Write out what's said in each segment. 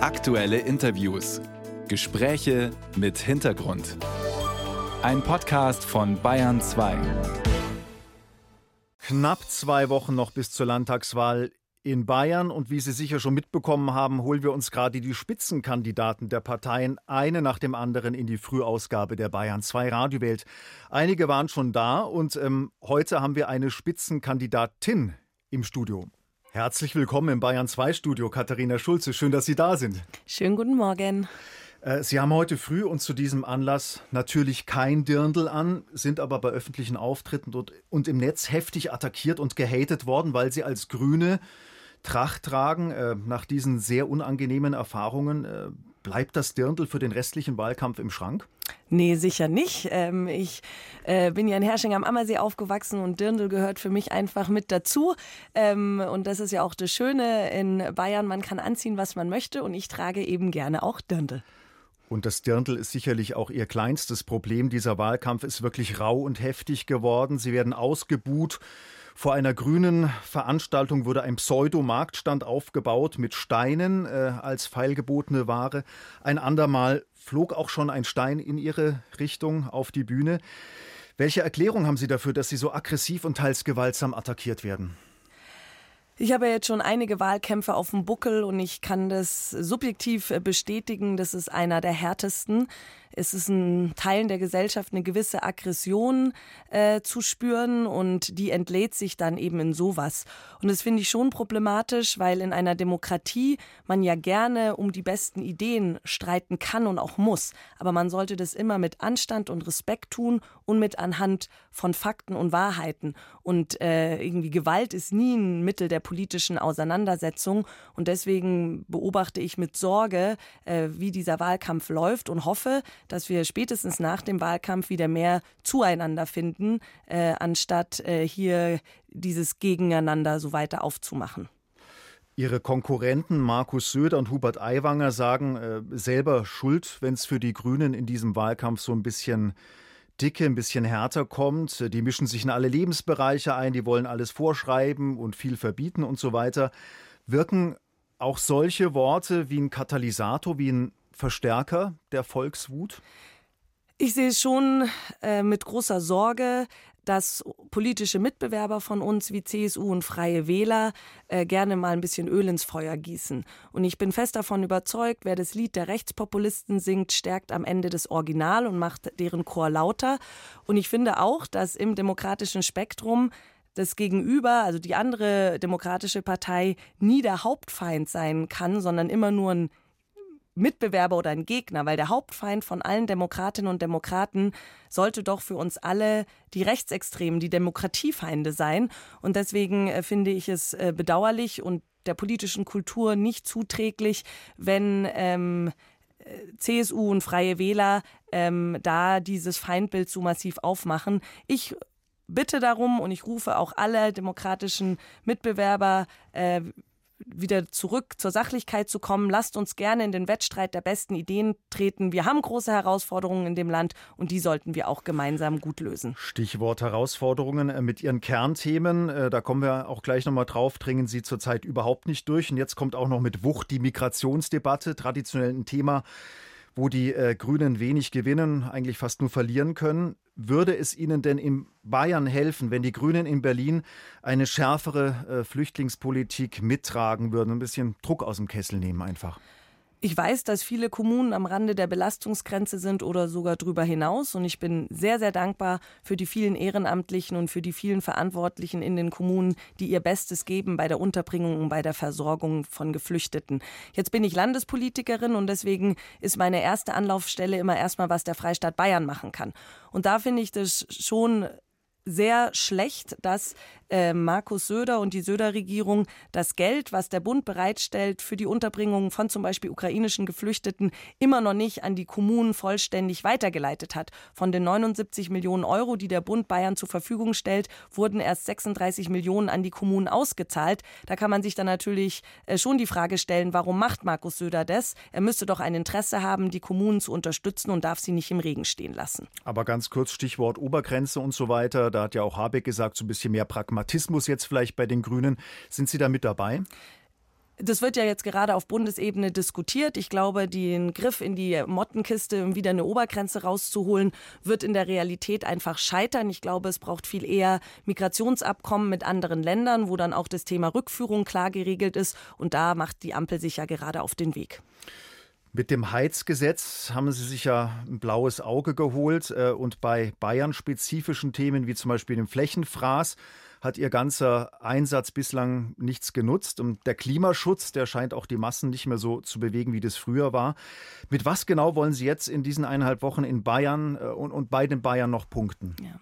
Aktuelle Interviews. Gespräche mit Hintergrund. Ein Podcast von Bayern 2. Knapp zwei Wochen noch bis zur Landtagswahl in Bayern und wie Sie sicher schon mitbekommen haben, holen wir uns gerade die Spitzenkandidaten der Parteien eine nach dem anderen in die Frühausgabe der Bayern 2 Radiowelt. Einige waren schon da und ähm, heute haben wir eine Spitzenkandidatin im Studio. Herzlich willkommen im Bayern 2 Studio, Katharina Schulze. Schön, dass Sie da sind. Schönen guten Morgen. Äh, Sie haben heute früh und zu diesem Anlass natürlich kein Dirndl an, sind aber bei öffentlichen Auftritten und, und im Netz heftig attackiert und gehatet worden, weil Sie als Grüne Tracht tragen. Äh, nach diesen sehr unangenehmen Erfahrungen äh, bleibt das Dirndl für den restlichen Wahlkampf im Schrank? Nee, sicher nicht. Ähm, ich äh, bin ja in Hersching am Ammersee aufgewachsen und Dirndl gehört für mich einfach mit dazu. Ähm, und das ist ja auch das Schöne in Bayern, man kann anziehen, was man möchte und ich trage eben gerne auch Dirndl. Und das Dirndl ist sicherlich auch Ihr kleinstes Problem. Dieser Wahlkampf ist wirklich rau und heftig geworden. Sie werden ausgebuht. Vor einer grünen Veranstaltung wurde ein Pseudo-Marktstand aufgebaut mit Steinen äh, als feilgebotene Ware. Ein andermal flog auch schon ein Stein in Ihre Richtung auf die Bühne. Welche Erklärung haben Sie dafür, dass Sie so aggressiv und teils gewaltsam attackiert werden? Ich habe jetzt schon einige Wahlkämpfe auf dem Buckel und ich kann das subjektiv bestätigen. Das ist einer der härtesten es ist in Teilen der Gesellschaft eine gewisse Aggression äh, zu spüren und die entlädt sich dann eben in sowas. Und das finde ich schon problematisch, weil in einer Demokratie man ja gerne um die besten Ideen streiten kann und auch muss. Aber man sollte das immer mit Anstand und Respekt tun und mit anhand von Fakten und Wahrheiten. Und äh, irgendwie Gewalt ist nie ein Mittel der politischen Auseinandersetzung. Und deswegen beobachte ich mit Sorge, äh, wie dieser Wahlkampf läuft und hoffe, dass wir spätestens nach dem Wahlkampf wieder mehr zueinander finden, äh, anstatt äh, hier dieses Gegeneinander so weiter aufzumachen. Ihre Konkurrenten Markus Söder und Hubert Aiwanger sagen äh, selber Schuld, wenn es für die Grünen in diesem Wahlkampf so ein bisschen dicke, ein bisschen härter kommt. Die mischen sich in alle Lebensbereiche ein, die wollen alles vorschreiben und viel verbieten und so weiter. Wirken auch solche Worte wie ein Katalysator, wie ein Verstärker der Volkswut? Ich sehe es schon äh, mit großer Sorge, dass politische Mitbewerber von uns wie CSU und Freie Wähler äh, gerne mal ein bisschen Öl ins Feuer gießen. Und ich bin fest davon überzeugt, wer das Lied der Rechtspopulisten singt, stärkt am Ende das Original und macht deren Chor lauter. Und ich finde auch, dass im demokratischen Spektrum das Gegenüber, also die andere demokratische Partei, nie der Hauptfeind sein kann, sondern immer nur ein Mitbewerber oder ein Gegner, weil der Hauptfeind von allen Demokratinnen und Demokraten sollte doch für uns alle die Rechtsextremen, die Demokratiefeinde sein. Und deswegen äh, finde ich es äh, bedauerlich und der politischen Kultur nicht zuträglich, wenn ähm, äh, CSU und Freie Wähler ähm, da dieses Feindbild so massiv aufmachen. Ich bitte darum und ich rufe auch alle demokratischen Mitbewerber, äh, wieder zurück zur Sachlichkeit zu kommen. Lasst uns gerne in den Wettstreit der besten Ideen treten. Wir haben große Herausforderungen in dem Land und die sollten wir auch gemeinsam gut lösen. Stichwort Herausforderungen äh, mit Ihren Kernthemen. Äh, da kommen wir auch gleich nochmal drauf, dringen Sie zurzeit überhaupt nicht durch. Und jetzt kommt auch noch mit Wucht die Migrationsdebatte, traditionell ein Thema, wo die äh, Grünen wenig gewinnen, eigentlich fast nur verlieren können. Würde es Ihnen denn in Bayern helfen, wenn die Grünen in Berlin eine schärfere äh, Flüchtlingspolitik mittragen würden, ein bisschen Druck aus dem Kessel nehmen einfach? Ich weiß, dass viele Kommunen am Rande der Belastungsgrenze sind oder sogar darüber hinaus. Und ich bin sehr, sehr dankbar für die vielen Ehrenamtlichen und für die vielen Verantwortlichen in den Kommunen, die ihr Bestes geben bei der Unterbringung und bei der Versorgung von Geflüchteten. Jetzt bin ich Landespolitikerin und deswegen ist meine erste Anlaufstelle immer erstmal, was der Freistaat Bayern machen kann. Und da finde ich das schon sehr schlecht, dass äh, Markus Söder und die Söder-Regierung das Geld, was der Bund bereitstellt für die Unterbringung von zum Beispiel ukrainischen Geflüchteten, immer noch nicht an die Kommunen vollständig weitergeleitet hat. Von den 79 Millionen Euro, die der Bund Bayern zur Verfügung stellt, wurden erst 36 Millionen an die Kommunen ausgezahlt. Da kann man sich dann natürlich äh, schon die Frage stellen, warum macht Markus Söder das? Er müsste doch ein Interesse haben, die Kommunen zu unterstützen und darf sie nicht im Regen stehen lassen. Aber ganz kurz Stichwort Obergrenze und so weiter. Da hat ja auch Habeck gesagt, so ein bisschen mehr Pragmatismus jetzt vielleicht bei den Grünen. Sind Sie da mit dabei? Das wird ja jetzt gerade auf Bundesebene diskutiert. Ich glaube, den Griff in die Mottenkiste, um wieder eine Obergrenze rauszuholen, wird in der Realität einfach scheitern. Ich glaube, es braucht viel eher Migrationsabkommen mit anderen Ländern, wo dann auch das Thema Rückführung klar geregelt ist. Und da macht die Ampel sich ja gerade auf den Weg. Mit dem Heizgesetz haben Sie sich ja ein blaues Auge geholt äh, und bei Bayern-spezifischen Themen wie zum Beispiel dem Flächenfraß hat ihr ganzer Einsatz bislang nichts genutzt. Und der Klimaschutz, der scheint auch die Massen nicht mehr so zu bewegen, wie das früher war. Mit was genau wollen Sie jetzt in diesen eineinhalb Wochen in Bayern äh, und, und bei den Bayern noch punkten? Ja.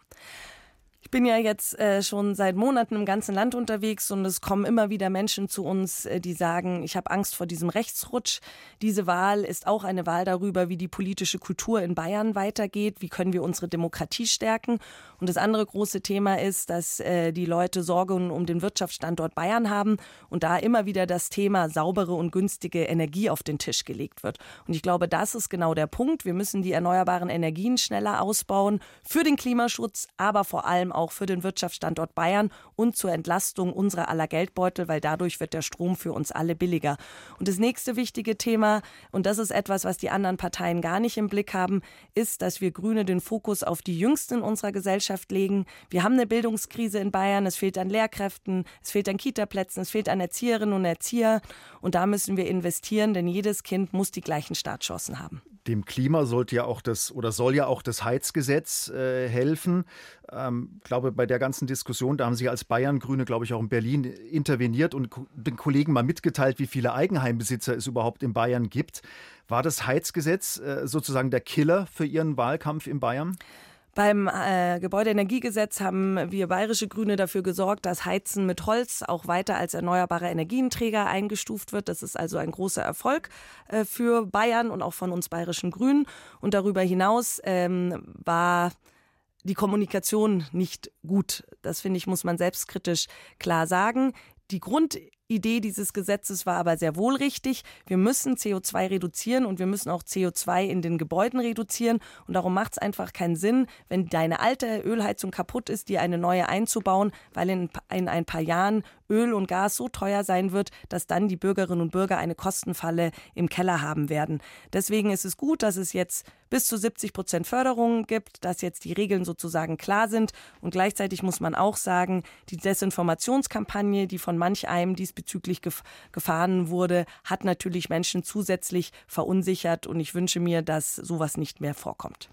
Ich bin ja jetzt äh, schon seit Monaten im ganzen Land unterwegs und es kommen immer wieder Menschen zu uns, äh, die sagen, ich habe Angst vor diesem Rechtsrutsch. Diese Wahl ist auch eine Wahl darüber, wie die politische Kultur in Bayern weitergeht, wie können wir unsere Demokratie stärken. Und das andere große Thema ist, dass äh, die Leute Sorge um den Wirtschaftsstandort Bayern haben und da immer wieder das Thema saubere und günstige Energie auf den Tisch gelegt wird. Und ich glaube, das ist genau der Punkt. Wir müssen die erneuerbaren Energien schneller ausbauen für den Klimaschutz, aber vor allem auch für den Wirtschaftsstandort Bayern und zur Entlastung unserer aller Geldbeutel, weil dadurch wird der Strom für uns alle billiger. Und das nächste wichtige Thema, und das ist etwas, was die anderen Parteien gar nicht im Blick haben, ist, dass wir Grüne den Fokus auf die Jüngsten unserer Gesellschaft legen. Wir haben eine Bildungskrise in Bayern, es fehlt an Lehrkräften, es fehlt an Kitaplätzen, es fehlt an Erzieherinnen und Erzieher. Und da müssen wir investieren, denn jedes Kind muss die gleichen Startchancen haben dem Klima sollte ja auch das oder soll ja auch das Heizgesetz äh, helfen. Ähm, glaube, bei der ganzen Diskussion, da haben Sie als Bayern-Grüne, glaube ich, auch in Berlin interveniert und den Kollegen mal mitgeteilt, wie viele Eigenheimbesitzer es überhaupt in Bayern gibt. War das Heizgesetz äh, sozusagen der Killer für Ihren Wahlkampf in Bayern? Beim äh, Gebäudeenergiegesetz haben wir bayerische Grüne dafür gesorgt, dass Heizen mit Holz auch weiter als erneuerbarer Energienträger eingestuft wird. Das ist also ein großer Erfolg äh, für Bayern und auch von uns bayerischen Grünen. Und darüber hinaus ähm, war die Kommunikation nicht gut. Das finde ich, muss man selbstkritisch klar sagen. Die Grund Idee dieses Gesetzes war aber sehr wohl richtig. Wir müssen CO2 reduzieren und wir müssen auch CO2 in den Gebäuden reduzieren. Und darum macht es einfach keinen Sinn, wenn deine alte Ölheizung kaputt ist, dir eine neue einzubauen, weil in, in ein paar Jahren Öl und Gas so teuer sein wird, dass dann die Bürgerinnen und Bürger eine Kostenfalle im Keller haben werden. Deswegen ist es gut, dass es jetzt bis zu 70 Prozent Förderung gibt, dass jetzt die Regeln sozusagen klar sind. Und gleichzeitig muss man auch sagen, die Desinformationskampagne, die von manch einem diesbezüglich gef gefahren wurde, hat natürlich Menschen zusätzlich verunsichert. Und ich wünsche mir, dass sowas nicht mehr vorkommt.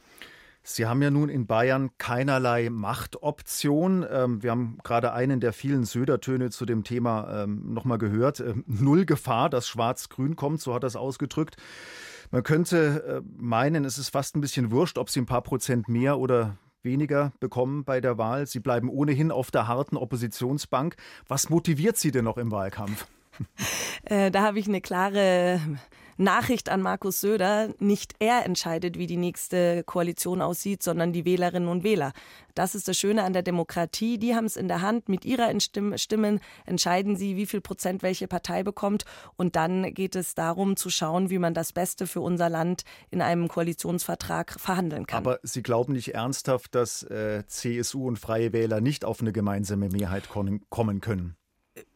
Sie haben ja nun in Bayern keinerlei Machtoption. Ähm, wir haben gerade einen der vielen Södertöne zu dem Thema ähm, nochmal gehört. Ähm, null Gefahr, dass Schwarz-Grün kommt, so hat es ausgedrückt. Man könnte äh, meinen, es ist fast ein bisschen wurscht, ob Sie ein paar Prozent mehr oder weniger bekommen bei der Wahl. Sie bleiben ohnehin auf der harten Oppositionsbank. Was motiviert Sie denn noch im Wahlkampf? Äh, da habe ich eine klare Nachricht an Markus Söder, nicht er entscheidet, wie die nächste Koalition aussieht, sondern die Wählerinnen und Wähler. Das ist das Schöne an der Demokratie. Die haben es in der Hand. Mit ihrer Stimmen entscheiden sie, wie viel Prozent welche Partei bekommt. Und dann geht es darum zu schauen, wie man das Beste für unser Land in einem Koalitionsvertrag verhandeln kann. Aber Sie glauben nicht ernsthaft, dass äh, CSU und Freie Wähler nicht auf eine gemeinsame Mehrheit kommen können?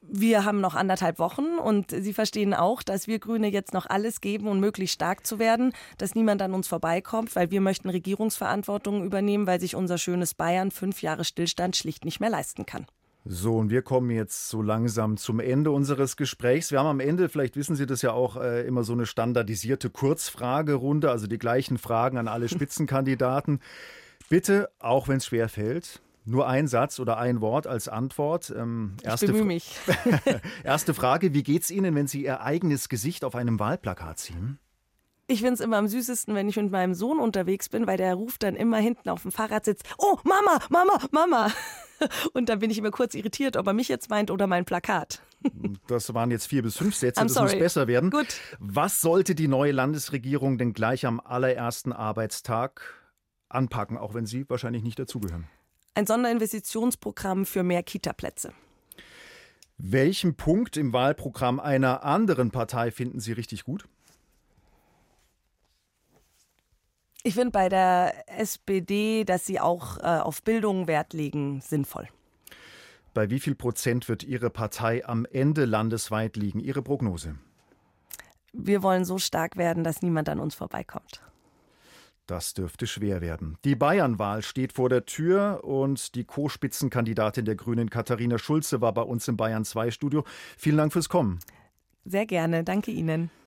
Wir haben noch anderthalb Wochen und Sie verstehen auch, dass wir Grüne jetzt noch alles geben, um möglichst stark zu werden, dass niemand an uns vorbeikommt, weil wir möchten Regierungsverantwortung übernehmen, weil sich unser schönes Bayern fünf Jahre Stillstand schlicht nicht mehr leisten kann. So, und wir kommen jetzt so langsam zum Ende unseres Gesprächs. Wir haben am Ende, vielleicht wissen Sie das ja auch, äh, immer so eine standardisierte Kurzfragerunde, also die gleichen Fragen an alle Spitzenkandidaten. Bitte, auch wenn es schwer fällt, nur ein Satz oder ein Wort als Antwort. Ähm, erste ich bemühe mich. erste Frage, wie geht es Ihnen, wenn Sie Ihr eigenes Gesicht auf einem Wahlplakat ziehen? Ich finde es immer am süßesten, wenn ich mit meinem Sohn unterwegs bin, weil der ruft dann immer hinten auf dem Fahrrad sitzt, oh Mama, Mama, Mama. Und dann bin ich immer kurz irritiert, ob er mich jetzt meint oder mein Plakat. Das waren jetzt vier bis fünf Sätze, das muss besser werden. Gut. Was sollte die neue Landesregierung denn gleich am allerersten Arbeitstag anpacken, auch wenn Sie wahrscheinlich nicht dazugehören? Ein Sonderinvestitionsprogramm für mehr Kitaplätze. Welchen Punkt im Wahlprogramm einer anderen Partei finden Sie richtig gut? Ich finde bei der SPD, dass sie auch äh, auf Bildung Wert legen, sinnvoll. Bei wie viel Prozent wird Ihre Partei am Ende landesweit liegen? Ihre Prognose? Wir wollen so stark werden, dass niemand an uns vorbeikommt. Das dürfte schwer werden. Die Bayernwahl steht vor der Tür und die Co-Spitzenkandidatin der Grünen Katharina Schulze war bei uns im Bayern 2 Studio. Vielen Dank fürs Kommen. Sehr gerne, danke Ihnen.